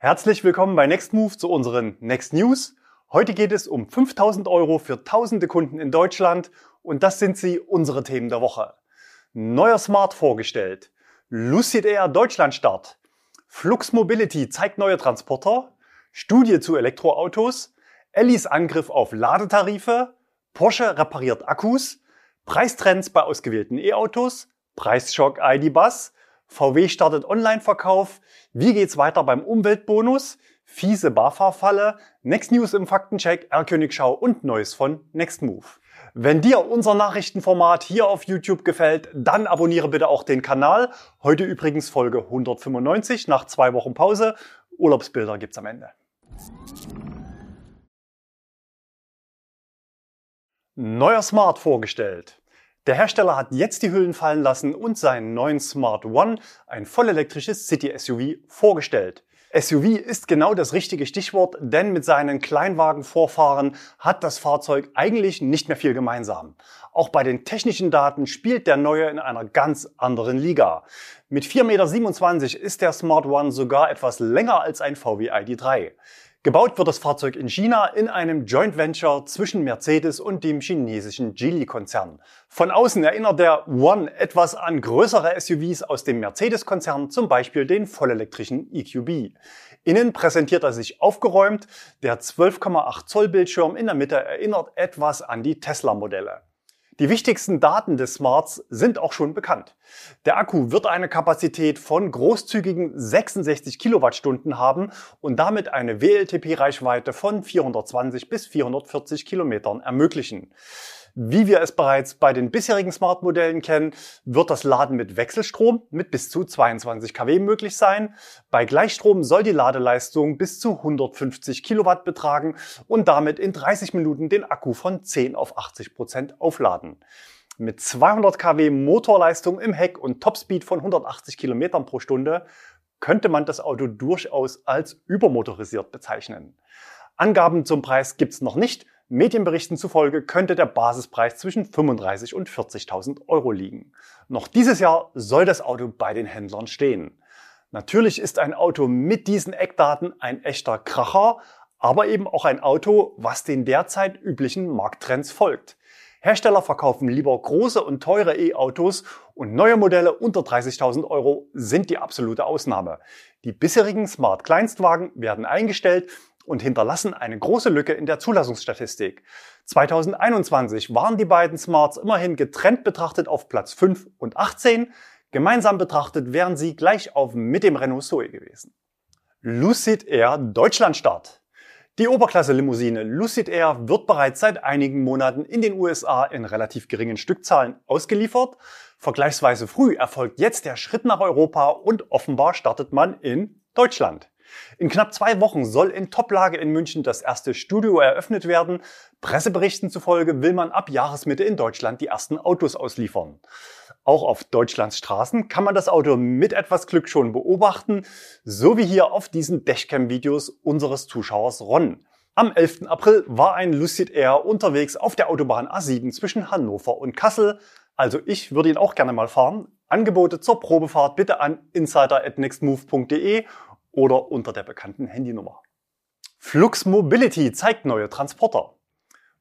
Herzlich willkommen bei Nextmove zu unseren Next News. Heute geht es um 5000 Euro für tausende Kunden in Deutschland und das sind sie, unsere Themen der Woche. Neuer Smart vorgestellt, Lucid Air Deutschland Start, Flux Mobility zeigt neue Transporter, Studie zu Elektroautos, Ellis Angriff auf Ladetarife, Porsche repariert Akkus, Preistrends bei ausgewählten E-Autos, Preisschock ID Bus, VW startet Online-Verkauf, wie geht's weiter beim Umweltbonus, fiese BAFA-Falle, Next News im Faktencheck, R-Königschau und Neues von Nextmove. Wenn dir unser Nachrichtenformat hier auf YouTube gefällt, dann abonniere bitte auch den Kanal. Heute übrigens Folge 195 nach zwei Wochen Pause. Urlaubsbilder gibt's am Ende. Neuer Smart vorgestellt. Der Hersteller hat jetzt die Hüllen fallen lassen und seinen neuen Smart One, ein vollelektrisches City-SUV, vorgestellt. SUV ist genau das richtige Stichwort, denn mit seinen Kleinwagenvorfahren hat das Fahrzeug eigentlich nicht mehr viel gemeinsam. Auch bei den technischen Daten spielt der neue in einer ganz anderen Liga. Mit 4,27 Meter ist der Smart One sogar etwas länger als ein VW ID3. Gebaut wird das Fahrzeug in China in einem Joint Venture zwischen Mercedes und dem chinesischen Geely-Konzern. Von außen erinnert der One etwas an größere SUVs aus dem Mercedes-Konzern, zum Beispiel den vollelektrischen EQB. Innen präsentiert er sich aufgeräumt. Der 12,8 Zoll Bildschirm in der Mitte erinnert etwas an die Tesla-Modelle. Die wichtigsten Daten des Smarts sind auch schon bekannt. Der Akku wird eine Kapazität von großzügigen 66 Kilowattstunden haben und damit eine WLTP-Reichweite von 420 bis 440 Kilometern ermöglichen. Wie wir es bereits bei den bisherigen Smart-Modellen kennen, wird das Laden mit Wechselstrom mit bis zu 22 kW möglich sein. Bei Gleichstrom soll die Ladeleistung bis zu 150 Kilowatt betragen und damit in 30 Minuten den Akku von 10 auf 80 Prozent aufladen. Mit 200 kW Motorleistung im Heck und Topspeed von 180 Kilometern pro Stunde könnte man das Auto durchaus als übermotorisiert bezeichnen. Angaben zum Preis gibt's noch nicht. Medienberichten zufolge könnte der Basispreis zwischen 35 und 40.000 Euro liegen. Noch dieses Jahr soll das Auto bei den Händlern stehen. Natürlich ist ein Auto mit diesen Eckdaten ein echter Kracher, aber eben auch ein Auto, was den derzeit üblichen Markttrends folgt. Hersteller verkaufen lieber große und teure E-Autos und neue Modelle unter 30.000 Euro sind die absolute Ausnahme. Die bisherigen Smart Kleinstwagen werden eingestellt und hinterlassen eine große Lücke in der Zulassungsstatistik. 2021 waren die beiden Smarts immerhin getrennt betrachtet auf Platz 5 und 18. Gemeinsam betrachtet wären sie gleich auf mit dem Renault Zoe gewesen. Lucid Air Deutschlandstart. Die Oberklasse-Limousine Lucid Air wird bereits seit einigen Monaten in den USA in relativ geringen Stückzahlen ausgeliefert. Vergleichsweise früh erfolgt jetzt der Schritt nach Europa und offenbar startet man in Deutschland. In knapp zwei Wochen soll in Toplage in München das erste Studio eröffnet werden. Presseberichten zufolge will man ab Jahresmitte in Deutschland die ersten Autos ausliefern. Auch auf Deutschlands Straßen kann man das Auto mit etwas Glück schon beobachten, so wie hier auf diesen Dashcam-Videos unseres Zuschauers Ron. Am 11. April war ein Lucid Air unterwegs auf der Autobahn A7 zwischen Hannover und Kassel. Also ich würde ihn auch gerne mal fahren. Angebote zur Probefahrt bitte an insider@nextmove.de oder unter der bekannten Handynummer. Flux Mobility zeigt neue Transporter.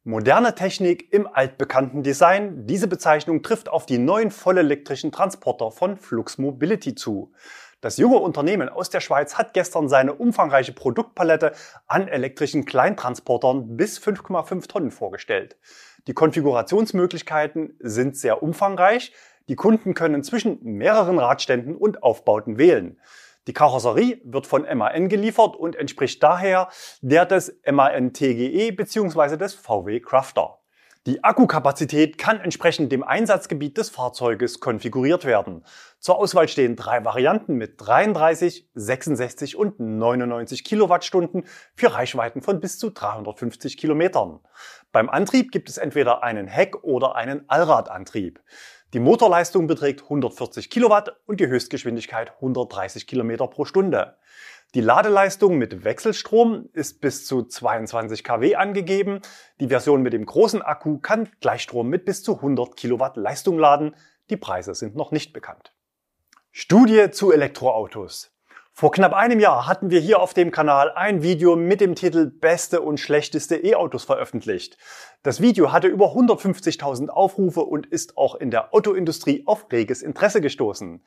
Moderne Technik im altbekannten Design. Diese Bezeichnung trifft auf die neuen vollelektrischen Transporter von Flux Mobility zu. Das junge Unternehmen aus der Schweiz hat gestern seine umfangreiche Produktpalette an elektrischen Kleintransportern bis 5,5 Tonnen vorgestellt. Die Konfigurationsmöglichkeiten sind sehr umfangreich. Die Kunden können zwischen mehreren Radständen und Aufbauten wählen. Die Karosserie wird von MAN geliefert und entspricht daher der des MAN TGE bzw. des VW Crafter. Die Akkukapazität kann entsprechend dem Einsatzgebiet des Fahrzeuges konfiguriert werden. Zur Auswahl stehen drei Varianten mit 33, 66 und 99 Kilowattstunden für Reichweiten von bis zu 350 Kilometern. Beim Antrieb gibt es entweder einen Heck- oder einen Allradantrieb. Die Motorleistung beträgt 140 Kilowatt und die Höchstgeschwindigkeit 130 Kilometer pro Stunde. Die Ladeleistung mit Wechselstrom ist bis zu 22 kW angegeben. Die Version mit dem großen Akku kann Gleichstrom mit bis zu 100 Kilowatt Leistung laden. Die Preise sind noch nicht bekannt. Studie zu Elektroautos. Vor knapp einem Jahr hatten wir hier auf dem Kanal ein Video mit dem Titel Beste und schlechteste E-Autos veröffentlicht. Das Video hatte über 150.000 Aufrufe und ist auch in der Autoindustrie auf reges Interesse gestoßen.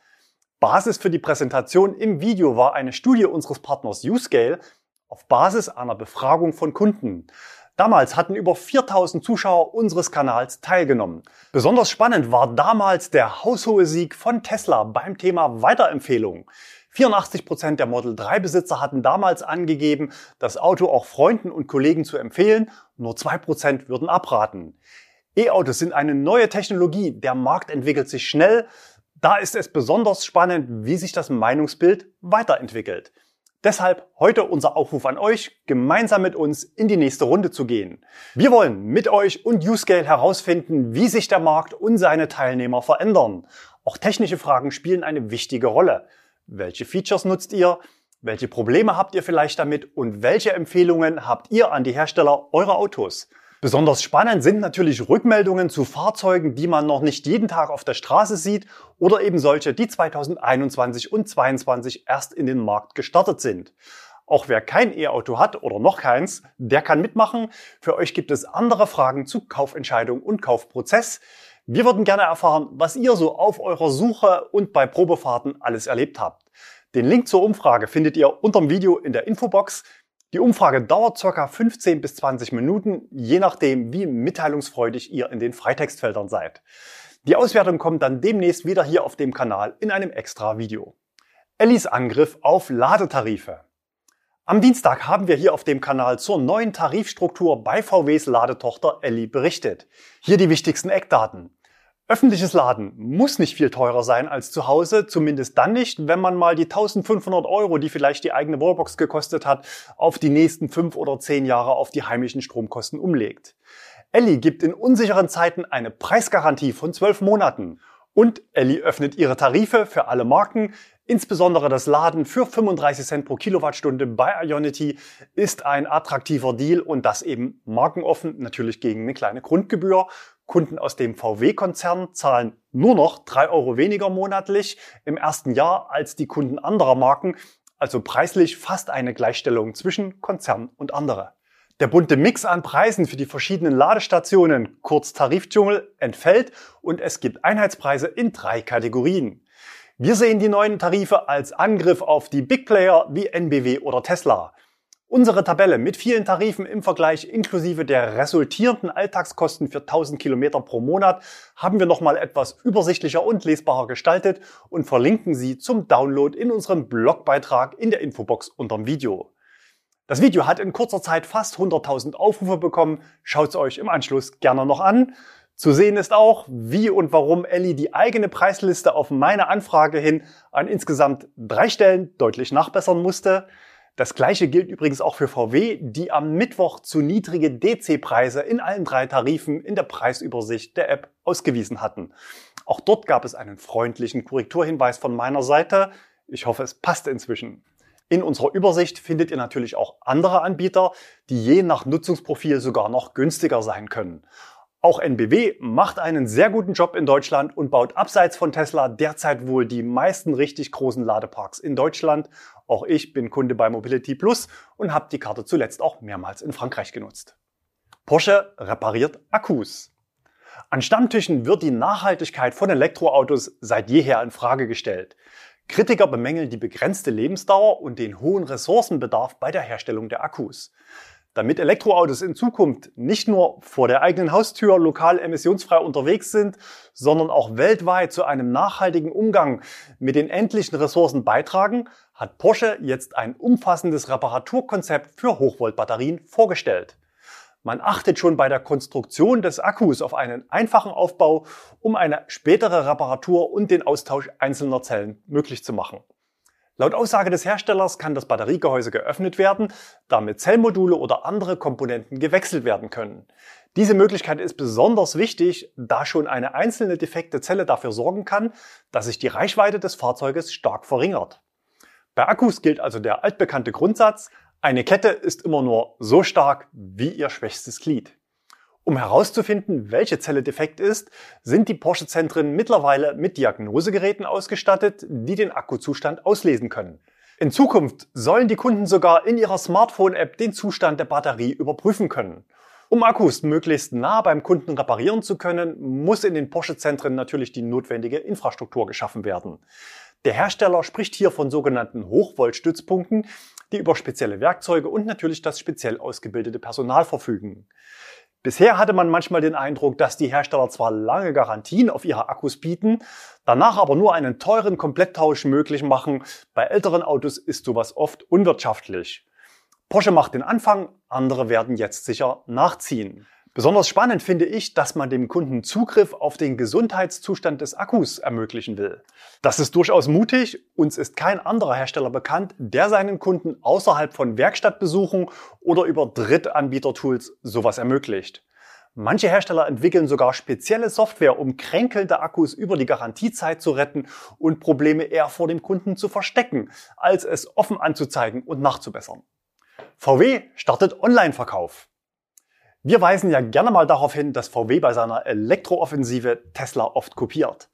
Basis für die Präsentation im Video war eine Studie unseres Partners Uscale auf Basis einer Befragung von Kunden. Damals hatten über 4000 Zuschauer unseres Kanals teilgenommen. Besonders spannend war damals der haushohe Sieg von Tesla beim Thema Weiterempfehlung. 84 Prozent der Model 3 Besitzer hatten damals angegeben, das Auto auch Freunden und Kollegen zu empfehlen, nur 2% würden abraten. E-Autos sind eine neue Technologie, der Markt entwickelt sich schnell, da ist es besonders spannend, wie sich das Meinungsbild weiterentwickelt. Deshalb heute unser Aufruf an euch, gemeinsam mit uns in die nächste Runde zu gehen. Wir wollen mit euch und Uscale herausfinden, wie sich der Markt und seine Teilnehmer verändern. Auch technische Fragen spielen eine wichtige Rolle. Welche Features nutzt ihr? Welche Probleme habt ihr vielleicht damit? Und welche Empfehlungen habt ihr an die Hersteller eurer Autos? Besonders spannend sind natürlich Rückmeldungen zu Fahrzeugen, die man noch nicht jeden Tag auf der Straße sieht oder eben solche, die 2021 und 2022 erst in den Markt gestartet sind. Auch wer kein E-Auto hat oder noch keins, der kann mitmachen. Für euch gibt es andere Fragen zu Kaufentscheidung und Kaufprozess. Wir würden gerne erfahren, was ihr so auf eurer Suche und bei Probefahrten alles erlebt habt. Den Link zur Umfrage findet ihr unter dem Video in der Infobox. Die Umfrage dauert ca. 15 bis 20 Minuten, je nachdem, wie mitteilungsfreudig ihr in den Freitextfeldern seid. Die Auswertung kommt dann demnächst wieder hier auf dem Kanal in einem extra Video. Ellis Angriff auf Ladetarife. Am Dienstag haben wir hier auf dem Kanal zur neuen Tarifstruktur bei VWs Ladetochter Elli berichtet. Hier die wichtigsten Eckdaten. Öffentliches Laden muss nicht viel teurer sein als zu Hause, zumindest dann nicht, wenn man mal die 1500 Euro, die vielleicht die eigene Wallbox gekostet hat, auf die nächsten fünf oder zehn Jahre auf die heimischen Stromkosten umlegt. Elli gibt in unsicheren Zeiten eine Preisgarantie von zwölf Monaten. Und Elli öffnet ihre Tarife für alle Marken. Insbesondere das Laden für 35 Cent pro Kilowattstunde bei Ionity ist ein attraktiver Deal und das eben markenoffen, natürlich gegen eine kleine Grundgebühr. Kunden aus dem VW-Konzern zahlen nur noch drei Euro weniger monatlich im ersten Jahr als die Kunden anderer Marken, also preislich fast eine Gleichstellung zwischen Konzern und andere. Der bunte Mix an Preisen für die verschiedenen Ladestationen, kurz Tarifdschungel, entfällt und es gibt Einheitspreise in drei Kategorien. Wir sehen die neuen Tarife als Angriff auf die Big Player wie NBW oder Tesla. Unsere Tabelle mit vielen Tarifen im Vergleich inklusive der resultierenden Alltagskosten für 1000 Kilometer pro Monat haben wir nochmal etwas übersichtlicher und lesbarer gestaltet und verlinken Sie zum Download in unserem Blogbeitrag in der Infobox unterm Video. Das Video hat in kurzer Zeit fast 100.000 Aufrufe bekommen. Schaut es euch im Anschluss gerne noch an. Zu sehen ist auch, wie und warum Ellie die eigene Preisliste auf meine Anfrage hin an insgesamt drei Stellen deutlich nachbessern musste. Das gleiche gilt übrigens auch für VW, die am Mittwoch zu niedrige DC-Preise in allen drei Tarifen in der Preisübersicht der App ausgewiesen hatten. Auch dort gab es einen freundlichen Korrekturhinweis von meiner Seite. Ich hoffe, es passt inzwischen. In unserer Übersicht findet ihr natürlich auch andere Anbieter, die je nach Nutzungsprofil sogar noch günstiger sein können. Auch NBW macht einen sehr guten Job in Deutschland und baut abseits von Tesla derzeit wohl die meisten richtig großen Ladeparks in Deutschland. Auch ich bin Kunde bei Mobility Plus und habe die Karte zuletzt auch mehrmals in Frankreich genutzt. Porsche repariert Akkus. An Stammtischen wird die Nachhaltigkeit von Elektroautos seit jeher in Frage gestellt. Kritiker bemängeln die begrenzte Lebensdauer und den hohen Ressourcenbedarf bei der Herstellung der Akkus. Damit Elektroautos in Zukunft nicht nur vor der eigenen Haustür lokal emissionsfrei unterwegs sind, sondern auch weltweit zu einem nachhaltigen Umgang mit den endlichen Ressourcen beitragen, hat Porsche jetzt ein umfassendes Reparaturkonzept für Hochvoltbatterien vorgestellt. Man achtet schon bei der Konstruktion des Akkus auf einen einfachen Aufbau, um eine spätere Reparatur und den Austausch einzelner Zellen möglich zu machen. Laut Aussage des Herstellers kann das Batteriegehäuse geöffnet werden, damit Zellmodule oder andere Komponenten gewechselt werden können. Diese Möglichkeit ist besonders wichtig, da schon eine einzelne defekte Zelle dafür sorgen kann, dass sich die Reichweite des Fahrzeuges stark verringert. Bei Akkus gilt also der altbekannte Grundsatz, eine Kette ist immer nur so stark wie ihr schwächstes Glied. Um herauszufinden, welche Zelle defekt ist, sind die Porsche-Zentren mittlerweile mit Diagnosegeräten ausgestattet, die den Akkuzustand auslesen können. In Zukunft sollen die Kunden sogar in ihrer Smartphone-App den Zustand der Batterie überprüfen können. Um Akkus möglichst nah beim Kunden reparieren zu können, muss in den Porsche-Zentren natürlich die notwendige Infrastruktur geschaffen werden. Der Hersteller spricht hier von sogenannten Hochvoltstützpunkten, die über spezielle Werkzeuge und natürlich das speziell ausgebildete Personal verfügen. Bisher hatte man manchmal den Eindruck, dass die Hersteller zwar lange Garantien auf ihre Akkus bieten, danach aber nur einen teuren Kompletttausch möglich machen. Bei älteren Autos ist sowas oft unwirtschaftlich. Porsche macht den Anfang, andere werden jetzt sicher nachziehen. Besonders spannend finde ich, dass man dem Kunden Zugriff auf den Gesundheitszustand des Akkus ermöglichen will. Das ist durchaus mutig. Uns ist kein anderer Hersteller bekannt, der seinen Kunden außerhalb von Werkstattbesuchen oder über Drittanbietertools sowas ermöglicht. Manche Hersteller entwickeln sogar spezielle Software, um kränkelnde Akkus über die Garantiezeit zu retten und Probleme eher vor dem Kunden zu verstecken, als es offen anzuzeigen und nachzubessern. VW startet Online-Verkauf. Wir weisen ja gerne mal darauf hin, dass VW bei seiner Elektrooffensive Tesla oft kopiert.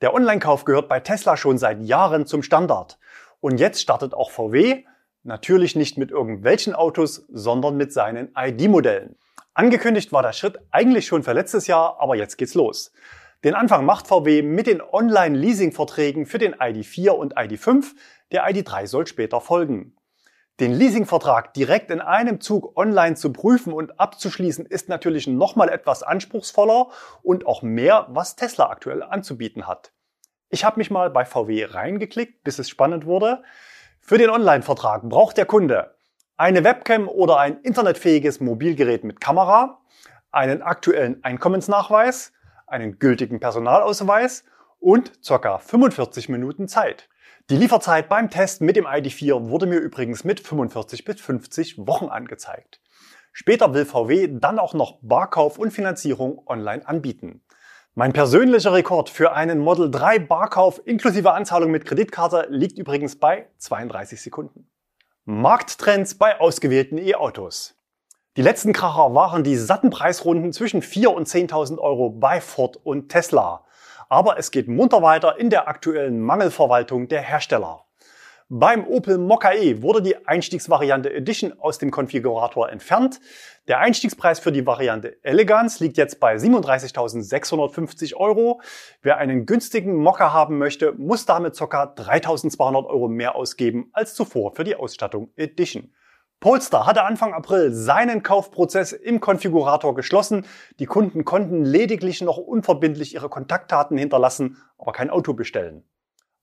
Der Online-Kauf gehört bei Tesla schon seit Jahren zum Standard. Und jetzt startet auch VW, natürlich nicht mit irgendwelchen Autos, sondern mit seinen ID-Modellen. Angekündigt war der Schritt eigentlich schon für letztes Jahr, aber jetzt geht's los. Den Anfang macht VW mit den Online-Leasing-Verträgen für den ID4 und ID5. Der ID3 soll später folgen. Den Leasingvertrag direkt in einem Zug online zu prüfen und abzuschließen, ist natürlich nochmal etwas anspruchsvoller und auch mehr, was Tesla aktuell anzubieten hat. Ich habe mich mal bei VW reingeklickt, bis es spannend wurde. Für den Online-Vertrag braucht der Kunde eine Webcam oder ein internetfähiges Mobilgerät mit Kamera, einen aktuellen Einkommensnachweis, einen gültigen Personalausweis und ca. 45 Minuten Zeit. Die Lieferzeit beim Test mit dem ID4 wurde mir übrigens mit 45 bis 50 Wochen angezeigt. Später will VW dann auch noch Barkauf und Finanzierung online anbieten. Mein persönlicher Rekord für einen Model 3 Barkauf inklusive Anzahlung mit Kreditkarte liegt übrigens bei 32 Sekunden. Markttrends bei ausgewählten E-Autos. Die letzten Kracher waren die satten Preisrunden zwischen 4 und 10.000 Euro bei Ford und Tesla. Aber es geht munter weiter in der aktuellen Mangelverwaltung der Hersteller. Beim Opel Mokka E wurde die Einstiegsvariante Edition aus dem Konfigurator entfernt. Der Einstiegspreis für die Variante Elegance liegt jetzt bei 37.650 Euro. Wer einen günstigen Mokka haben möchte, muss damit ca. 3.200 Euro mehr ausgeben als zuvor für die Ausstattung Edition. Polestar hatte Anfang April seinen Kaufprozess im Konfigurator geschlossen. Die Kunden konnten lediglich noch unverbindlich ihre Kontaktdaten hinterlassen, aber kein Auto bestellen.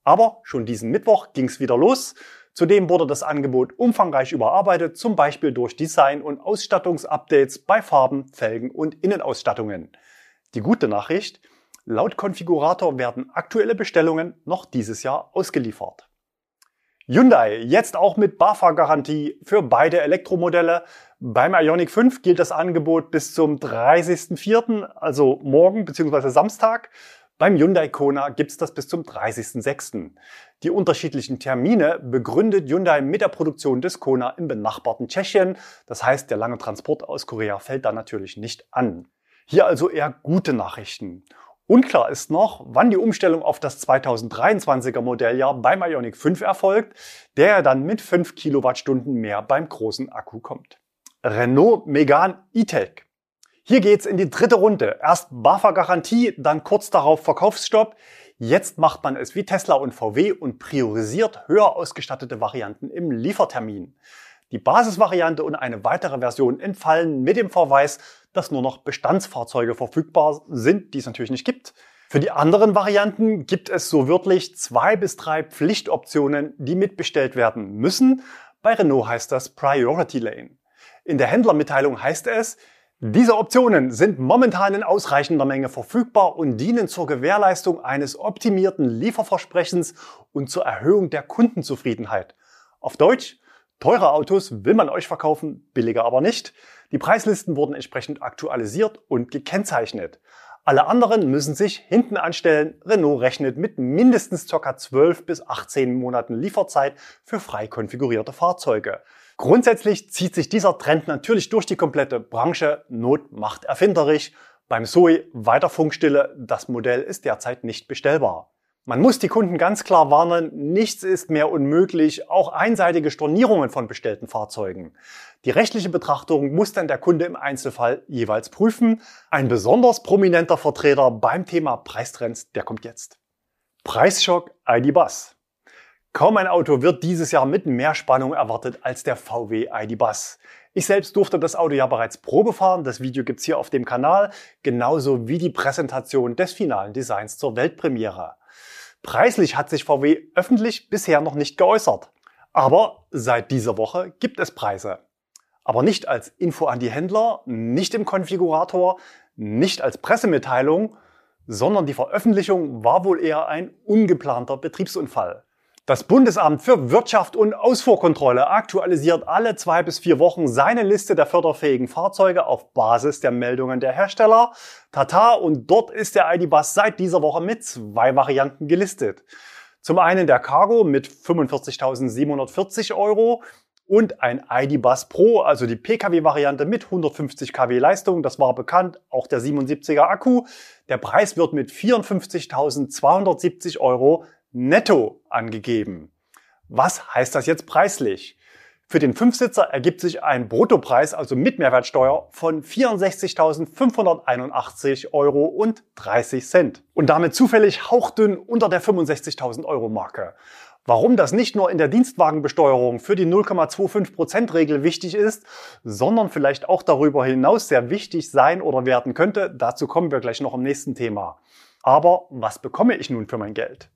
Aber schon diesen Mittwoch ging es wieder los. Zudem wurde das Angebot umfangreich überarbeitet, zum Beispiel durch Design- und Ausstattungsupdates bei Farben, Felgen und Innenausstattungen. Die gute Nachricht, laut Konfigurator werden aktuelle Bestellungen noch dieses Jahr ausgeliefert. Hyundai, jetzt auch mit BAFA-Garantie für beide Elektromodelle. Beim Ioniq 5 gilt das Angebot bis zum 30.04., also morgen bzw. Samstag. Beim Hyundai Kona gibt's das bis zum 30.06. Die unterschiedlichen Termine begründet Hyundai mit der Produktion des Kona im benachbarten Tschechien. Das heißt, der lange Transport aus Korea fällt da natürlich nicht an. Hier also eher gute Nachrichten. Unklar ist noch, wann die Umstellung auf das 2023er Modelljahr beim Ioniq 5 erfolgt, der dann mit 5 Kilowattstunden mehr beim großen Akku kommt. Renault Megane E-Tech. Hier geht's in die dritte Runde. Erst BAFA-Garantie, dann kurz darauf Verkaufsstopp. Jetzt macht man es wie Tesla und VW und priorisiert höher ausgestattete Varianten im Liefertermin. Die Basisvariante und eine weitere Version entfallen mit dem Verweis, dass nur noch Bestandsfahrzeuge verfügbar sind, die es natürlich nicht gibt. Für die anderen Varianten gibt es so wörtlich zwei bis drei Pflichtoptionen, die mitbestellt werden müssen. Bei Renault heißt das Priority Lane. In der Händlermitteilung heißt es, diese Optionen sind momentan in ausreichender Menge verfügbar und dienen zur Gewährleistung eines optimierten Lieferversprechens und zur Erhöhung der Kundenzufriedenheit. Auf Deutsch, teure Autos will man euch verkaufen, billiger aber nicht. Die Preislisten wurden entsprechend aktualisiert und gekennzeichnet. Alle anderen müssen sich hinten anstellen. Renault rechnet mit mindestens ca. 12 bis 18 Monaten Lieferzeit für frei konfigurierte Fahrzeuge. Grundsätzlich zieht sich dieser Trend natürlich durch die komplette Branche. Not macht erfinderisch. Beim Zoe weiter Funkstille. Das Modell ist derzeit nicht bestellbar. Man muss die Kunden ganz klar warnen, nichts ist mehr unmöglich, auch einseitige Stornierungen von bestellten Fahrzeugen. Die rechtliche Betrachtung muss dann der Kunde im Einzelfall jeweils prüfen. Ein besonders prominenter Vertreter beim Thema Preistrends, der kommt jetzt. Preisschock ID Bus. Kaum ein Auto wird dieses Jahr mit mehr Spannung erwartet als der VW ID Bus. Ich selbst durfte das Auto ja bereits Probe fahren. Das Video gibt's hier auf dem Kanal, genauso wie die Präsentation des finalen Designs zur Weltpremiere. Preislich hat sich VW öffentlich bisher noch nicht geäußert. Aber seit dieser Woche gibt es Preise. Aber nicht als Info an die Händler, nicht im Konfigurator, nicht als Pressemitteilung, sondern die Veröffentlichung war wohl eher ein ungeplanter Betriebsunfall. Das Bundesamt für Wirtschaft und Ausfuhrkontrolle aktualisiert alle zwei bis vier Wochen seine Liste der förderfähigen Fahrzeuge auf Basis der Meldungen der Hersteller. Tata und dort ist der ID-Bus seit dieser Woche mit zwei Varianten gelistet. Zum einen der Cargo mit 45.740 Euro und ein ID-Bus Pro, also die Pkw-Variante mit 150 kW Leistung. Das war bekannt, auch der 77er Akku. Der Preis wird mit 54.270 Euro netto angegeben. Was heißt das jetzt preislich? Für den Fünfsitzer ergibt sich ein Bruttopreis, also mit Mehrwertsteuer, von 64.581 Euro und 30 Cent. Und damit zufällig hauchdünn unter der 65.000 Euro Marke. Warum das nicht nur in der Dienstwagenbesteuerung für die 0,25% Regel wichtig ist, sondern vielleicht auch darüber hinaus sehr wichtig sein oder werden könnte, dazu kommen wir gleich noch im nächsten Thema. Aber was bekomme ich nun für mein Geld?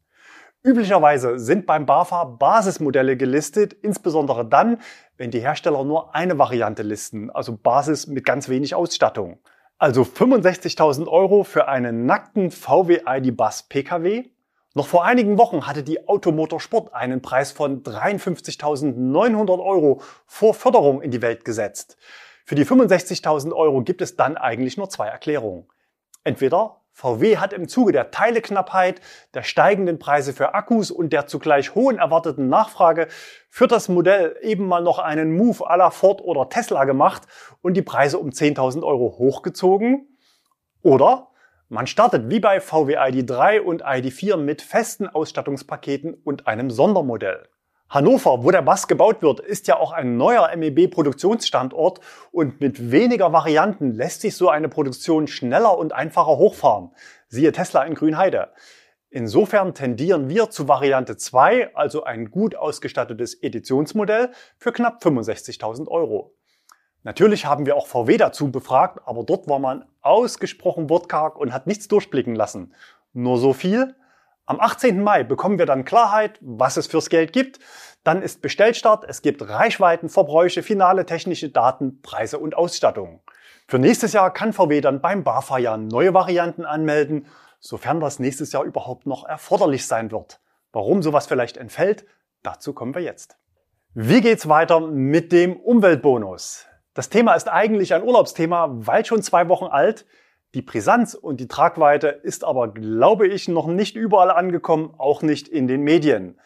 Üblicherweise sind beim BAFA Basismodelle gelistet, insbesondere dann, wenn die Hersteller nur eine Variante listen, also Basis mit ganz wenig Ausstattung. Also 65.000 Euro für einen nackten VW ID Bus Pkw. Noch vor einigen Wochen hatte die Automotorsport einen Preis von 53.900 Euro vor Förderung in die Welt gesetzt. Für die 65.000 Euro gibt es dann eigentlich nur zwei Erklärungen. Entweder VW hat im Zuge der Teileknappheit, der steigenden Preise für Akkus und der zugleich hohen erwarteten Nachfrage für das Modell eben mal noch einen Move à la Ford oder Tesla gemacht und die Preise um 10.000 Euro hochgezogen. Oder man startet wie bei VW ID3 und ID4 mit festen Ausstattungspaketen und einem Sondermodell. Hannover, wo der Bass gebaut wird, ist ja auch ein neuer MEB-Produktionsstandort und mit weniger Varianten lässt sich so eine Produktion schneller und einfacher hochfahren. Siehe Tesla in Grünheide. Insofern tendieren wir zu Variante 2, also ein gut ausgestattetes Editionsmodell für knapp 65.000 Euro. Natürlich haben wir auch VW dazu befragt, aber dort war man ausgesprochen wortkarg und hat nichts durchblicken lassen. Nur so viel, am 18. Mai bekommen wir dann Klarheit, was es fürs Geld gibt. Dann ist Bestellstart, es gibt Reichweiten, Verbräuche, finale technische Daten, Preise und Ausstattung. Für nächstes Jahr kann VW dann beim BAFA ja neue Varianten anmelden, sofern das nächstes Jahr überhaupt noch erforderlich sein wird. Warum sowas vielleicht entfällt, dazu kommen wir jetzt. Wie geht's weiter mit dem Umweltbonus? Das Thema ist eigentlich ein Urlaubsthema, weil schon zwei Wochen alt. Die Brisanz und die Tragweite ist aber, glaube ich, noch nicht überall angekommen, auch nicht in den Medien.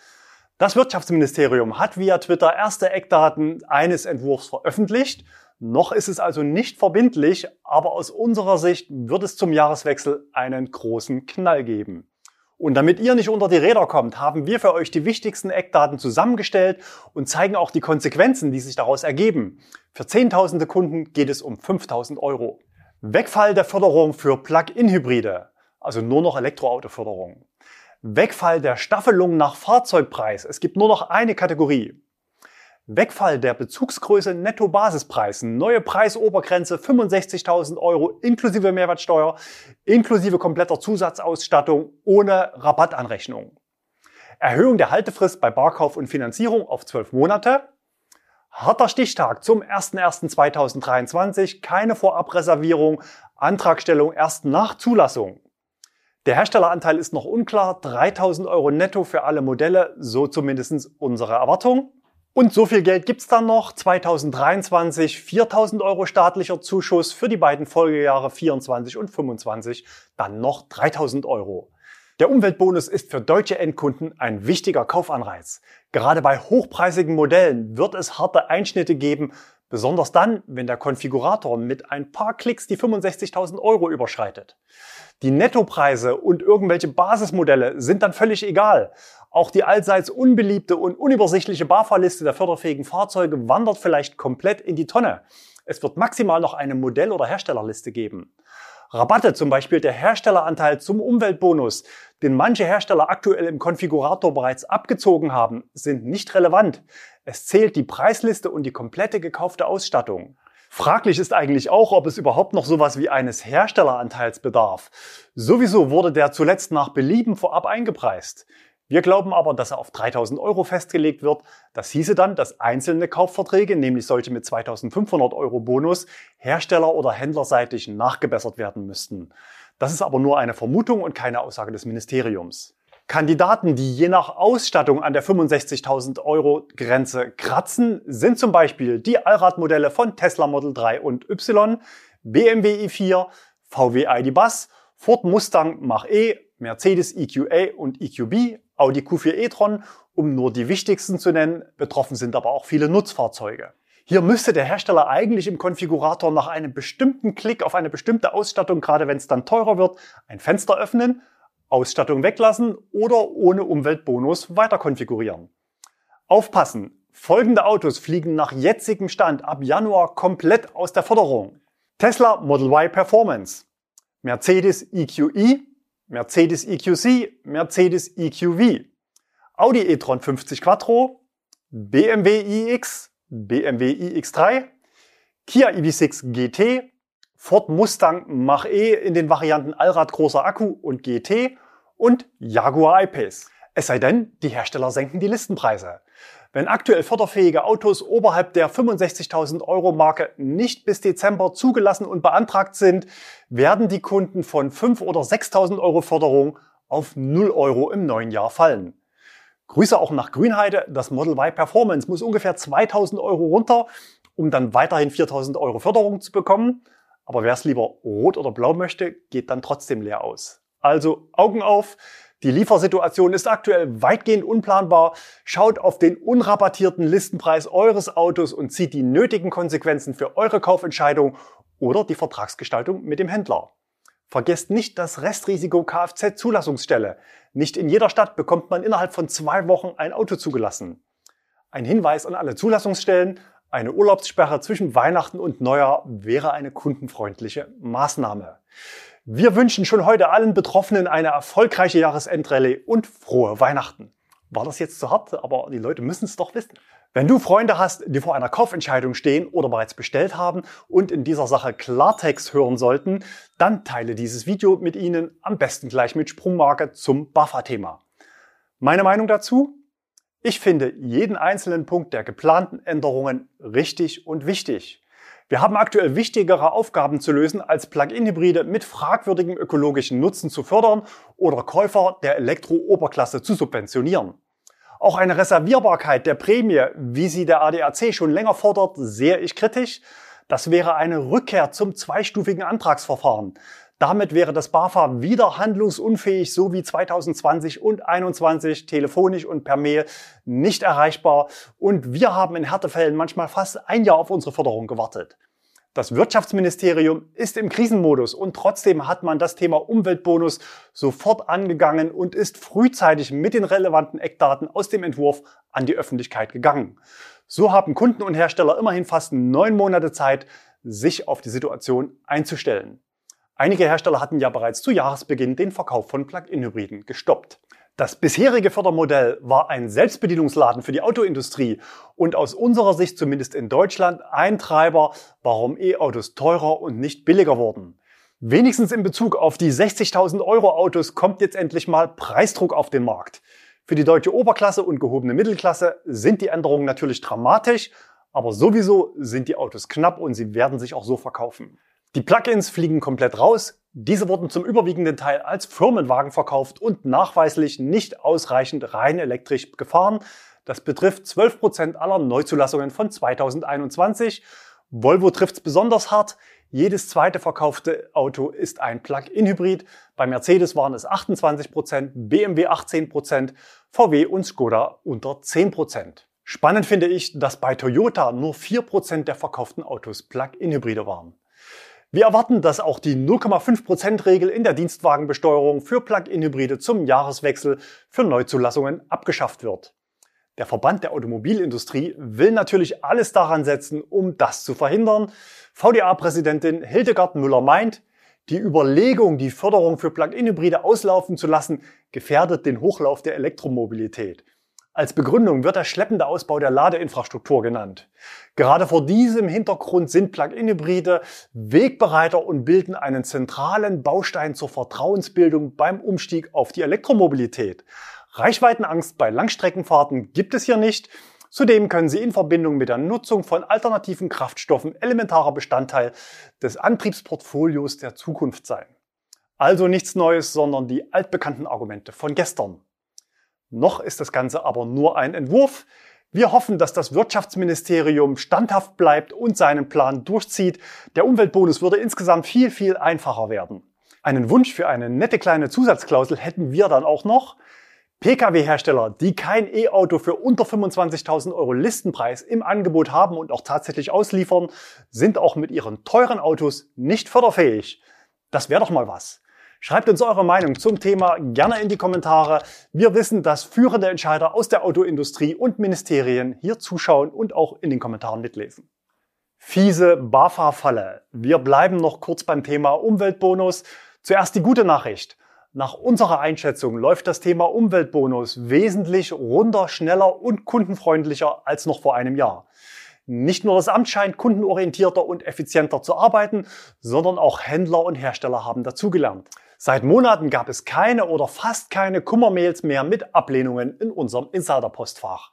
Das Wirtschaftsministerium hat via Twitter erste Eckdaten eines Entwurfs veröffentlicht. Noch ist es also nicht verbindlich, aber aus unserer Sicht wird es zum Jahreswechsel einen großen Knall geben. Und damit ihr nicht unter die Räder kommt, haben wir für euch die wichtigsten Eckdaten zusammengestellt und zeigen auch die Konsequenzen, die sich daraus ergeben. Für Zehntausende Kunden geht es um 5000 Euro. Wegfall der Förderung für Plug-in-Hybride, also nur noch Elektroautoförderung. Wegfall der Staffelung nach Fahrzeugpreis. Es gibt nur noch eine Kategorie. Wegfall der Bezugsgröße Netto-Basispreis. Neue Preisobergrenze 65.000 Euro inklusive Mehrwertsteuer, inklusive kompletter Zusatzausstattung ohne Rabattanrechnung. Erhöhung der Haltefrist bei Barkauf und Finanzierung auf 12 Monate. Harter Stichtag zum 01.01.2023, keine Vorabreservierung, Antragstellung erst nach Zulassung. Der Herstelleranteil ist noch unklar, 3000 Euro netto für alle Modelle, so zumindest unsere Erwartung. Und so viel Geld gibt's dann noch, 2023 4000 Euro staatlicher Zuschuss, für die beiden Folgejahre 24 und 25 dann noch 3000 Euro. Der Umweltbonus ist für deutsche Endkunden ein wichtiger Kaufanreiz. Gerade bei hochpreisigen Modellen wird es harte Einschnitte geben, besonders dann, wenn der Konfigurator mit ein paar Klicks die 65.000 Euro überschreitet. Die Nettopreise und irgendwelche Basismodelle sind dann völlig egal. Auch die allseits unbeliebte und unübersichtliche BAFA-Liste der förderfähigen Fahrzeuge wandert vielleicht komplett in die Tonne. Es wird maximal noch eine Modell- oder Herstellerliste geben. Rabatte, zum Beispiel der Herstelleranteil zum Umweltbonus, den manche Hersteller aktuell im Konfigurator bereits abgezogen haben, sind nicht relevant. Es zählt die Preisliste und die komplette gekaufte Ausstattung. Fraglich ist eigentlich auch, ob es überhaupt noch sowas wie eines Herstelleranteils bedarf. Sowieso wurde der zuletzt nach Belieben vorab eingepreist. Wir glauben aber, dass er auf 3000 Euro festgelegt wird. Das hieße dann, dass einzelne Kaufverträge, nämlich solche mit 2500 Euro Bonus, hersteller- oder händlerseitig nachgebessert werden müssten. Das ist aber nur eine Vermutung und keine Aussage des Ministeriums. Kandidaten, die je nach Ausstattung an der 65.000 Euro Grenze kratzen, sind zum Beispiel die Allradmodelle von Tesla Model 3 und Y, BMW i4, VW ID Bus, Ford Mustang Mach-E, Mercedes EQA und EQB, Audi Q4 e-tron, um nur die wichtigsten zu nennen. Betroffen sind aber auch viele Nutzfahrzeuge. Hier müsste der Hersteller eigentlich im Konfigurator nach einem bestimmten Klick auf eine bestimmte Ausstattung, gerade wenn es dann teurer wird, ein Fenster öffnen, Ausstattung weglassen oder ohne Umweltbonus weiter konfigurieren. Aufpassen! Folgende Autos fliegen nach jetzigem Stand ab Januar komplett aus der Förderung. Tesla Model Y Performance, Mercedes EQE, Mercedes EQC, Mercedes EQV, Audi e-tron 50 Quattro, BMW iX, BMW iX3, Kia EV6 GT, Ford Mustang Mach-E in den Varianten Allrad großer Akku und GT und Jaguar I-Pace. Es sei denn, die Hersteller senken die Listenpreise. Wenn aktuell förderfähige Autos oberhalb der 65.000 Euro Marke nicht bis Dezember zugelassen und beantragt sind, werden die Kunden von 5.000 oder 6.000 Euro Förderung auf 0 Euro im neuen Jahr fallen. Grüße auch nach Grünheide. Das Model Y Performance muss ungefähr 2.000 Euro runter, um dann weiterhin 4.000 Euro Förderung zu bekommen. Aber wer es lieber rot oder blau möchte, geht dann trotzdem leer aus. Also Augen auf. Die Liefersituation ist aktuell weitgehend unplanbar. Schaut auf den unrabattierten Listenpreis eures Autos und zieht die nötigen Konsequenzen für eure Kaufentscheidung oder die Vertragsgestaltung mit dem Händler. Vergesst nicht das Restrisiko Kfz-Zulassungsstelle. Nicht in jeder Stadt bekommt man innerhalb von zwei Wochen ein Auto zugelassen. Ein Hinweis an alle Zulassungsstellen. Eine Urlaubssperre zwischen Weihnachten und Neujahr wäre eine kundenfreundliche Maßnahme. Wir wünschen schon heute allen Betroffenen eine erfolgreiche Jahresendrallye und frohe Weihnachten. War das jetzt zu hart, aber die Leute müssen es doch wissen. Wenn du Freunde hast, die vor einer Kaufentscheidung stehen oder bereits bestellt haben und in dieser Sache Klartext hören sollten, dann teile dieses Video mit ihnen, am besten gleich mit Sprungmarke zum BAFA-Thema. Meine Meinung dazu? Ich finde jeden einzelnen Punkt der geplanten Änderungen richtig und wichtig. Wir haben aktuell wichtigere Aufgaben zu lösen, als Plug-in-Hybride mit fragwürdigem ökologischen Nutzen zu fördern oder Käufer der Elektro-Oberklasse zu subventionieren. Auch eine Reservierbarkeit der Prämie, wie sie der ADAC schon länger fordert, sehe ich kritisch. Das wäre eine Rückkehr zum zweistufigen Antragsverfahren. Damit wäre das BAFA wieder handlungsunfähig, so wie 2020 und 2021 telefonisch und per Mail nicht erreichbar. Und wir haben in Härtefällen manchmal fast ein Jahr auf unsere Förderung gewartet. Das Wirtschaftsministerium ist im Krisenmodus und trotzdem hat man das Thema Umweltbonus sofort angegangen und ist frühzeitig mit den relevanten Eckdaten aus dem Entwurf an die Öffentlichkeit gegangen. So haben Kunden und Hersteller immerhin fast neun Monate Zeit, sich auf die Situation einzustellen. Einige Hersteller hatten ja bereits zu Jahresbeginn den Verkauf von Plug-in-Hybriden gestoppt. Das bisherige Fördermodell war ein Selbstbedienungsladen für die Autoindustrie und aus unserer Sicht zumindest in Deutschland ein Treiber, warum E-Autos teurer und nicht billiger wurden. Wenigstens in Bezug auf die 60.000 Euro Autos kommt jetzt endlich mal Preisdruck auf den Markt. Für die deutsche Oberklasse und gehobene Mittelklasse sind die Änderungen natürlich dramatisch, aber sowieso sind die Autos knapp und sie werden sich auch so verkaufen. Die Plugins fliegen komplett raus. Diese wurden zum überwiegenden Teil als Firmenwagen verkauft und nachweislich nicht ausreichend rein elektrisch gefahren. Das betrifft 12 Prozent aller Neuzulassungen von 2021. Volvo trifft's besonders hart. Jedes zweite verkaufte Auto ist ein Plug-in-Hybrid. Bei Mercedes waren es 28%, Prozent, BMW 18%, Prozent, VW und Skoda unter 10%. Prozent. Spannend finde ich, dass bei Toyota nur 4 Prozent der verkauften Autos Plug-in-Hybride waren. Wir erwarten, dass auch die 0,5%-Regel in der Dienstwagenbesteuerung für Plug-in-Hybride zum Jahreswechsel für Neuzulassungen abgeschafft wird. Der Verband der Automobilindustrie will natürlich alles daran setzen, um das zu verhindern. VDA-Präsidentin Hildegard Müller meint, die Überlegung, die Förderung für Plug-in-Hybride auslaufen zu lassen, gefährdet den Hochlauf der Elektromobilität. Als Begründung wird der schleppende Ausbau der Ladeinfrastruktur genannt. Gerade vor diesem Hintergrund sind Plug-in-Hybride Wegbereiter und bilden einen zentralen Baustein zur Vertrauensbildung beim Umstieg auf die Elektromobilität. Reichweitenangst bei Langstreckenfahrten gibt es hier nicht. Zudem können sie in Verbindung mit der Nutzung von alternativen Kraftstoffen elementarer Bestandteil des Antriebsportfolios der Zukunft sein. Also nichts Neues, sondern die altbekannten Argumente von gestern. Noch ist das Ganze aber nur ein Entwurf. Wir hoffen, dass das Wirtschaftsministerium standhaft bleibt und seinen Plan durchzieht. Der Umweltbonus würde insgesamt viel, viel einfacher werden. Einen Wunsch für eine nette kleine Zusatzklausel hätten wir dann auch noch. Pkw-Hersteller, die kein E-Auto für unter 25.000 Euro Listenpreis im Angebot haben und auch tatsächlich ausliefern, sind auch mit ihren teuren Autos nicht förderfähig. Das wäre doch mal was. Schreibt uns eure Meinung zum Thema gerne in die Kommentare. Wir wissen, dass führende Entscheider aus der Autoindustrie und Ministerien hier zuschauen und auch in den Kommentaren mitlesen. Fiese BAFA-Falle. Wir bleiben noch kurz beim Thema Umweltbonus. Zuerst die gute Nachricht. Nach unserer Einschätzung läuft das Thema Umweltbonus wesentlich runder, schneller und kundenfreundlicher als noch vor einem Jahr. Nicht nur das Amt scheint kundenorientierter und effizienter zu arbeiten, sondern auch Händler und Hersteller haben dazugelernt. Seit Monaten gab es keine oder fast keine Kummermails mehr mit Ablehnungen in unserem Insider-Postfach.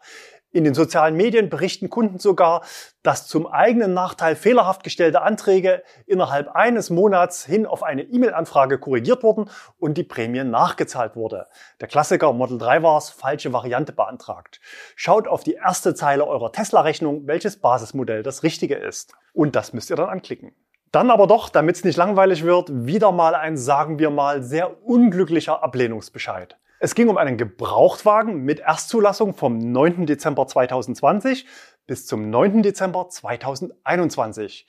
In den sozialen Medien berichten Kunden sogar, dass zum eigenen Nachteil fehlerhaft gestellte Anträge innerhalb eines Monats hin auf eine E-Mail-Anfrage korrigiert wurden und die Prämie nachgezahlt wurde. Der Klassiker Model 3 war es, falsche Variante beantragt. Schaut auf die erste Zeile eurer Tesla-Rechnung, welches Basismodell das richtige ist. Und das müsst ihr dann anklicken. Dann aber doch, damit es nicht langweilig wird, wieder mal ein, sagen wir mal, sehr unglücklicher Ablehnungsbescheid. Es ging um einen Gebrauchtwagen mit Erstzulassung vom 9. Dezember 2020 bis zum 9. Dezember 2021.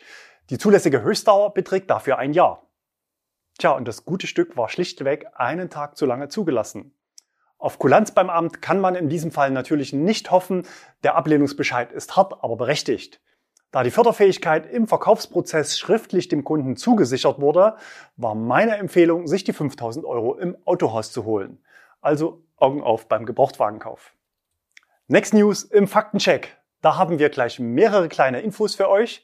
Die zulässige Höchstdauer beträgt dafür ein Jahr. Tja, und das gute Stück war schlichtweg einen Tag zu lange zugelassen. Auf Kulanz beim Amt kann man in diesem Fall natürlich nicht hoffen. Der Ablehnungsbescheid ist hart, aber berechtigt. Da die Förderfähigkeit im Verkaufsprozess schriftlich dem Kunden zugesichert wurde, war meine Empfehlung, sich die 5000 Euro im Autohaus zu holen. Also Augen auf beim Gebrauchtwagenkauf. Next News im Faktencheck. Da haben wir gleich mehrere kleine Infos für euch.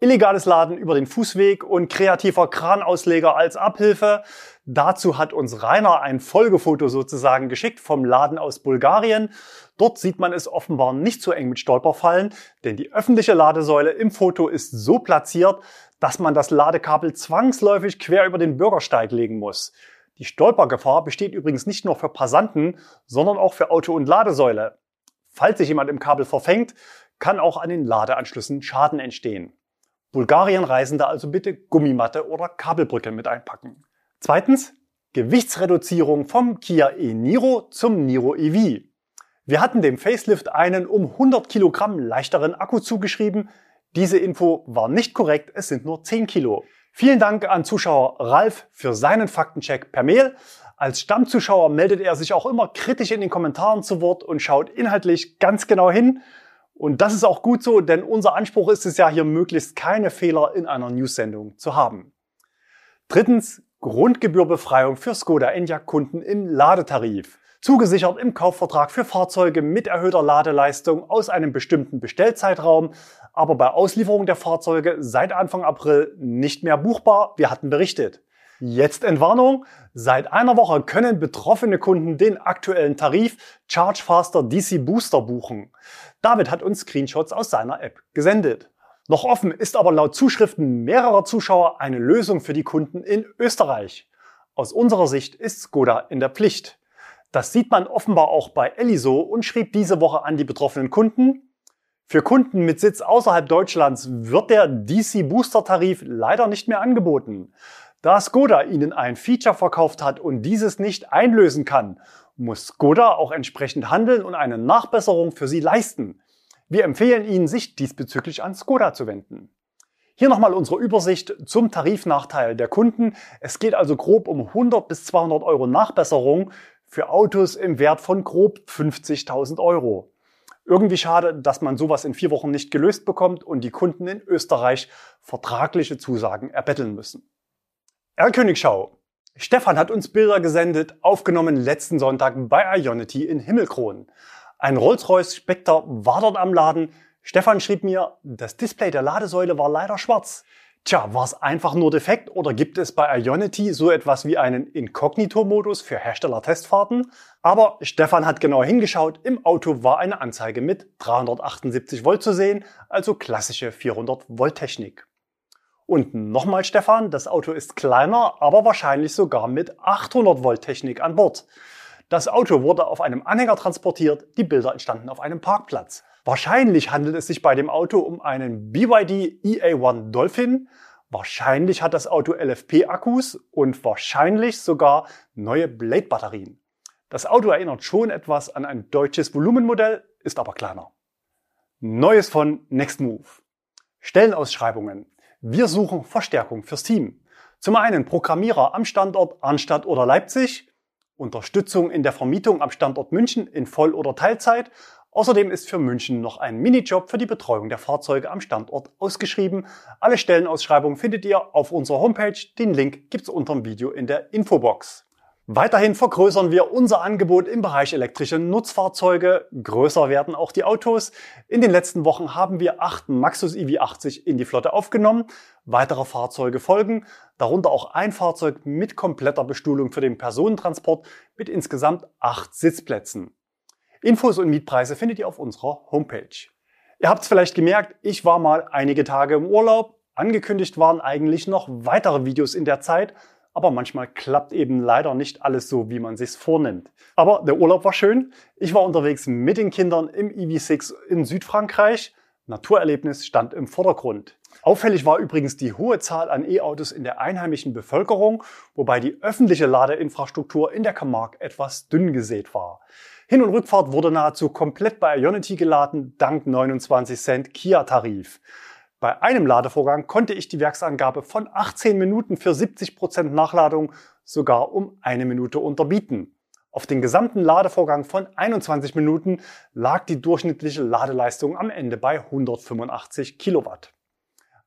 Illegales Laden über den Fußweg und kreativer Kranausleger als Abhilfe. Dazu hat uns Rainer ein Folgefoto sozusagen geschickt vom Laden aus Bulgarien. Dort sieht man es offenbar nicht so eng mit Stolperfallen, denn die öffentliche Ladesäule im Foto ist so platziert, dass man das Ladekabel zwangsläufig quer über den Bürgersteig legen muss. Die Stolpergefahr besteht übrigens nicht nur für Passanten, sondern auch für Auto und Ladesäule. Falls sich jemand im Kabel verfängt, kann auch an den Ladeanschlüssen Schaden entstehen. Bulgarien-Reisende also bitte Gummimatte oder Kabelbrücke mit einpacken. Zweitens, Gewichtsreduzierung vom Kia e-Niro zum Niro EV. Wir hatten dem Facelift einen um 100 Kilogramm leichteren Akku zugeschrieben. Diese Info war nicht korrekt, es sind nur 10 Kilo. Vielen Dank an Zuschauer Ralf für seinen Faktencheck per Mail. Als Stammzuschauer meldet er sich auch immer kritisch in den Kommentaren zu Wort und schaut inhaltlich ganz genau hin. Und das ist auch gut so, denn unser Anspruch ist es ja hier möglichst keine Fehler in einer News-Sendung zu haben. Drittens, Grundgebührbefreiung für Skoda Enyaq Kunden im Ladetarif. Zugesichert im Kaufvertrag für Fahrzeuge mit erhöhter Ladeleistung aus einem bestimmten Bestellzeitraum aber bei Auslieferung der Fahrzeuge seit Anfang April nicht mehr buchbar. Wir hatten berichtet. Jetzt Entwarnung. Seit einer Woche können betroffene Kunden den aktuellen Tarif Charge Faster DC Booster buchen. David hat uns Screenshots aus seiner App gesendet. Noch offen ist aber laut Zuschriften mehrerer Zuschauer eine Lösung für die Kunden in Österreich. Aus unserer Sicht ist Skoda in der Pflicht. Das sieht man offenbar auch bei Eliso und schrieb diese Woche an die betroffenen Kunden, für Kunden mit Sitz außerhalb Deutschlands wird der DC Booster Tarif leider nicht mehr angeboten. Da Skoda Ihnen ein Feature verkauft hat und dieses nicht einlösen kann, muss Skoda auch entsprechend handeln und eine Nachbesserung für Sie leisten. Wir empfehlen Ihnen, sich diesbezüglich an Skoda zu wenden. Hier nochmal unsere Übersicht zum Tarifnachteil der Kunden. Es geht also grob um 100 bis 200 Euro Nachbesserung für Autos im Wert von grob 50.000 Euro. Irgendwie schade, dass man sowas in vier Wochen nicht gelöst bekommt und die Kunden in Österreich vertragliche Zusagen erbetteln müssen. Herr Königschau. Stefan hat uns Bilder gesendet, aufgenommen letzten Sonntag bei Ionity in Himmelkron. Ein Rolls-Royce Spectre war dort am Laden, Stefan schrieb mir, das Display der Ladesäule war leider schwarz. Tja, war es einfach nur defekt oder gibt es bei Ionity so etwas wie einen Inkognito-Modus für Hersteller-Testfahrten? Aber Stefan hat genau hingeschaut, im Auto war eine Anzeige mit 378 Volt zu sehen, also klassische 400 Volt Technik. Und nochmal Stefan, das Auto ist kleiner, aber wahrscheinlich sogar mit 800 Volt Technik an Bord. Das Auto wurde auf einem Anhänger transportiert, die Bilder entstanden auf einem Parkplatz. Wahrscheinlich handelt es sich bei dem Auto um einen BYD EA1 Dolphin. Wahrscheinlich hat das Auto LFP-Akkus und wahrscheinlich sogar neue Blade-Batterien. Das Auto erinnert schon etwas an ein deutsches Volumenmodell, ist aber kleiner. Neues von Nextmove. Stellenausschreibungen. Wir suchen Verstärkung fürs Team. Zum einen Programmierer am Standort Arnstadt oder Leipzig, Unterstützung in der Vermietung am Standort München in Voll- oder Teilzeit Außerdem ist für München noch ein Minijob für die Betreuung der Fahrzeuge am Standort ausgeschrieben. Alle Stellenausschreibungen findet ihr auf unserer Homepage. Den Link gibt's unter dem Video in der Infobox. Weiterhin vergrößern wir unser Angebot im Bereich elektrische Nutzfahrzeuge. Größer werden auch die Autos. In den letzten Wochen haben wir acht Maxus EV80 in die Flotte aufgenommen. Weitere Fahrzeuge folgen, darunter auch ein Fahrzeug mit kompletter Bestuhlung für den Personentransport mit insgesamt acht Sitzplätzen. Infos und Mietpreise findet ihr auf unserer Homepage. Ihr habt es vielleicht gemerkt, ich war mal einige Tage im Urlaub. Angekündigt waren eigentlich noch weitere Videos in der Zeit, aber manchmal klappt eben leider nicht alles so, wie man sich's vornimmt. Aber der Urlaub war schön. Ich war unterwegs mit den Kindern im EV6 in Südfrankreich. Naturerlebnis stand im Vordergrund. Auffällig war übrigens die hohe Zahl an E-Autos in der einheimischen Bevölkerung, wobei die öffentliche Ladeinfrastruktur in der Camargue etwas dünn gesät war. Hin- und Rückfahrt wurde nahezu komplett bei Ionity geladen, dank 29 Cent Kia-Tarif. Bei einem Ladevorgang konnte ich die Werksangabe von 18 Minuten für 70 Prozent Nachladung sogar um eine Minute unterbieten. Auf den gesamten Ladevorgang von 21 Minuten lag die durchschnittliche Ladeleistung am Ende bei 185 Kilowatt.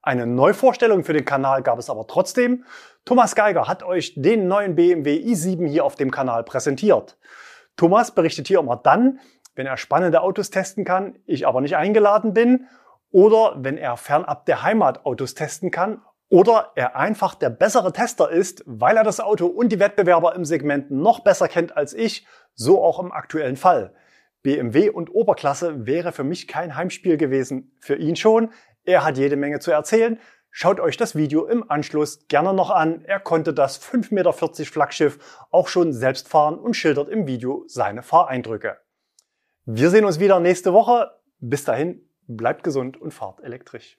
Eine Neuvorstellung für den Kanal gab es aber trotzdem. Thomas Geiger hat euch den neuen BMW i7 hier auf dem Kanal präsentiert. Thomas berichtet hier immer dann, wenn er spannende Autos testen kann, ich aber nicht eingeladen bin oder wenn er fernab der Heimat Autos testen kann oder er einfach der bessere Tester ist, weil er das Auto und die Wettbewerber im Segment noch besser kennt als ich, so auch im aktuellen Fall. BMW und Oberklasse wäre für mich kein Heimspiel gewesen, für ihn schon. Er hat jede Menge zu erzählen. Schaut euch das Video im Anschluss gerne noch an. Er konnte das 5,40 Meter Flaggschiff auch schon selbst fahren und schildert im Video seine Fahreindrücke. Wir sehen uns wieder nächste Woche. Bis dahin, bleibt gesund und fahrt elektrisch.